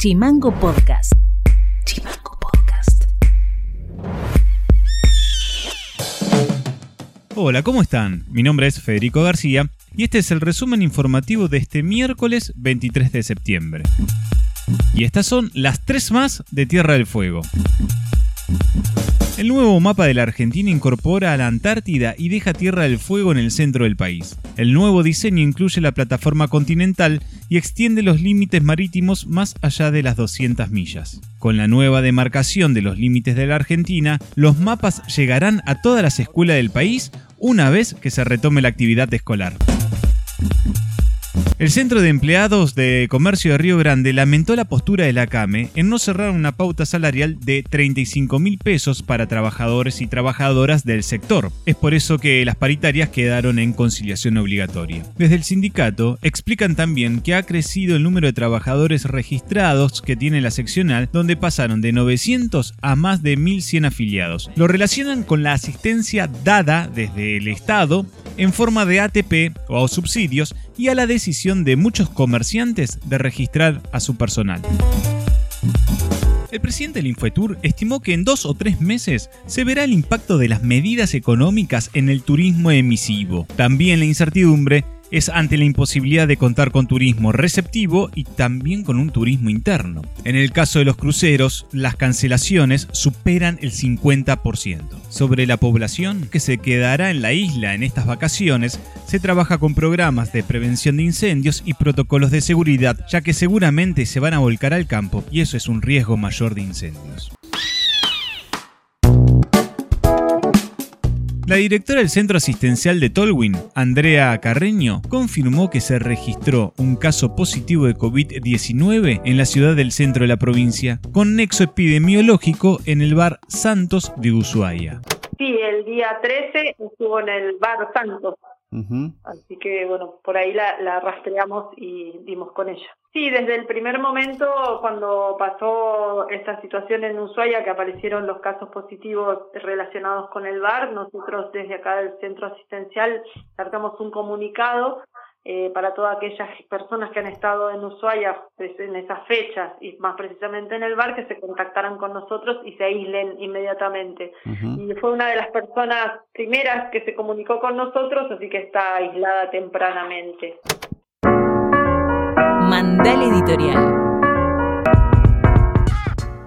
Chimango Podcast. Chimango Podcast. Hola, ¿cómo están? Mi nombre es Federico García y este es el resumen informativo de este miércoles 23 de septiembre. Y estas son las tres más de Tierra del Fuego. El nuevo mapa de la Argentina incorpora a la Antártida y deja Tierra del Fuego en el centro del país. El nuevo diseño incluye la plataforma continental y extiende los límites marítimos más allá de las 200 millas. Con la nueva demarcación de los límites de la Argentina, los mapas llegarán a todas las escuelas del país una vez que se retome la actividad escolar. El Centro de Empleados de Comercio de Río Grande lamentó la postura de la CAME en no cerrar una pauta salarial de 35 mil pesos para trabajadores y trabajadoras del sector. Es por eso que las paritarias quedaron en conciliación obligatoria. Desde el sindicato explican también que ha crecido el número de trabajadores registrados que tiene la seccional, donde pasaron de 900 a más de 1.100 afiliados. Lo relacionan con la asistencia dada desde el Estado en forma de ATP o subsidios y a la decisión de muchos comerciantes de registrar a su personal. El presidente del estimó que en dos o tres meses se verá el impacto de las medidas económicas en el turismo emisivo. También la incertidumbre es ante la imposibilidad de contar con turismo receptivo y también con un turismo interno. En el caso de los cruceros, las cancelaciones superan el 50%. Sobre la población que se quedará en la isla en estas vacaciones, se trabaja con programas de prevención de incendios y protocolos de seguridad, ya que seguramente se van a volcar al campo y eso es un riesgo mayor de incendios. La directora del Centro Asistencial de Tolwyn, Andrea Carreño, confirmó que se registró un caso positivo de COVID-19 en la ciudad del centro de la provincia, con nexo epidemiológico en el bar Santos de Ushuaia. Sí, el día 13 estuvo en el bar Santos. Así que bueno, por ahí la, la, rastreamos y dimos con ella. Sí, desde el primer momento, cuando pasó esta situación en Ushuaia, que aparecieron los casos positivos relacionados con el bar, nosotros desde acá del centro asistencial sacamos un comunicado eh, para todas aquellas personas que han estado en Ushuaia pues, en esas fechas y más precisamente en el bar que se contactaran con nosotros y se aíslen inmediatamente. Y fue una de las personas primeras que se comunicó con nosotros, así que está aislada tempranamente. Mandal Editorial.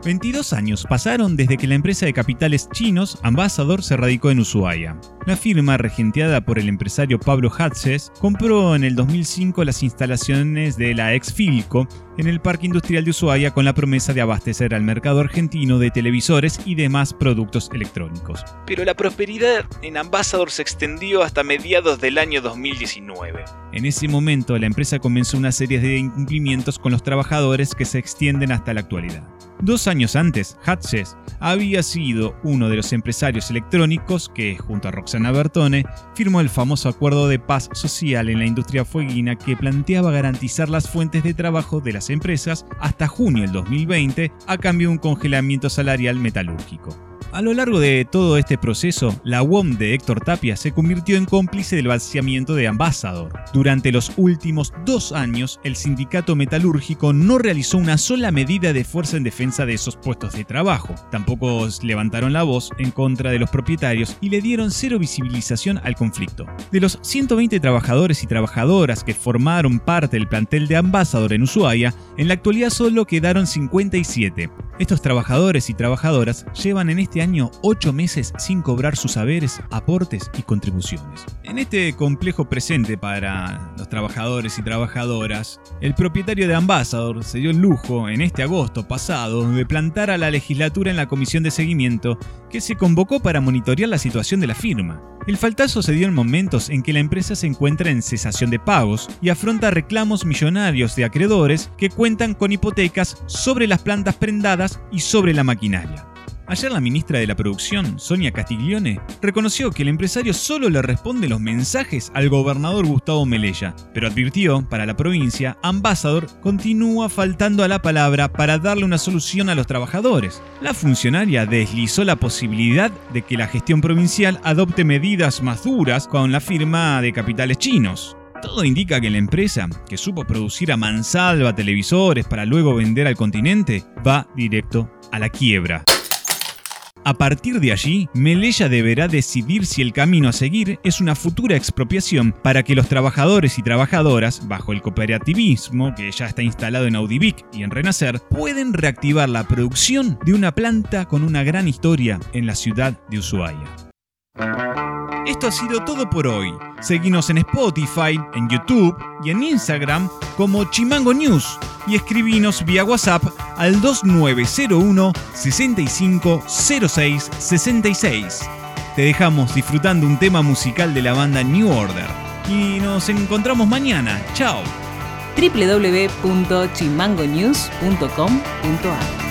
22 años pasaron desde que la empresa de capitales chinos Ambassador se radicó en Ushuaia. La firma, regenteada por el empresario Pablo Hatzes, compró en el 2005 las instalaciones de la ex Filco en el Parque Industrial de Ushuaia con la promesa de abastecer al mercado argentino de televisores y demás productos electrónicos. Pero la prosperidad en Ambassador se extendió hasta mediados del año 2019. En ese momento la empresa comenzó una serie de incumplimientos con los trabajadores que se extienden hasta la actualidad. Dos años antes, Hatches había sido uno de los empresarios electrónicos que, junto a Roxana Bertone, firmó el famoso acuerdo de paz social en la industria fueguina que planteaba garantizar las fuentes de trabajo de las empresas hasta junio del 2020 a cambio de un congelamiento salarial metalúrgico. A lo largo de todo este proceso, la UOM de Héctor Tapia se convirtió en cómplice del vaciamiento de Ambassador. Durante los últimos dos años, el sindicato metalúrgico no realizó una sola medida de fuerza en defensa de esos puestos de trabajo. Tampoco levantaron la voz en contra de los propietarios y le dieron cero visibilización al conflicto. De los 120 trabajadores y trabajadoras que formaron parte del plantel de Ambassador en Ushuaia, en la actualidad solo quedaron 57. Estos trabajadores y trabajadoras llevan en este año 8 meses sin cobrar sus saberes, aportes y contribuciones. En este complejo presente para los trabajadores y trabajadoras, el propietario de Ambassador se dio el lujo, en este agosto pasado, de plantar a la legislatura en la comisión de seguimiento que se convocó para monitorear la situación de la firma. El faltazo se dio en momentos en que la empresa se encuentra en cesación de pagos y afronta reclamos millonarios de acreedores que cuentan con hipotecas sobre las plantas prendadas y sobre la maquinaria. Ayer la ministra de la Producción, Sonia Castiglione, reconoció que el empresario solo le responde los mensajes al gobernador Gustavo Melella, pero advirtió, para la provincia, Ambassador continúa faltando a la palabra para darle una solución a los trabajadores. La funcionaria deslizó la posibilidad de que la gestión provincial adopte medidas más duras con la firma de capitales chinos. Todo indica que la empresa, que supo producir a mansalva televisores para luego vender al continente, va directo a la quiebra. A partir de allí, Melella deberá decidir si el camino a seguir es una futura expropiación para que los trabajadores y trabajadoras, bajo el cooperativismo que ya está instalado en Audivic y en Renacer, pueden reactivar la producción de una planta con una gran historia en la ciudad de Ushuaia. Esto ha sido todo por hoy. Seguimos en Spotify, en YouTube y en Instagram como Chimango News y escribinos vía WhatsApp al 2901 6506 66. Te dejamos disfrutando un tema musical de la banda New Order y nos encontramos mañana. Chao. www.chimangonews.com.ar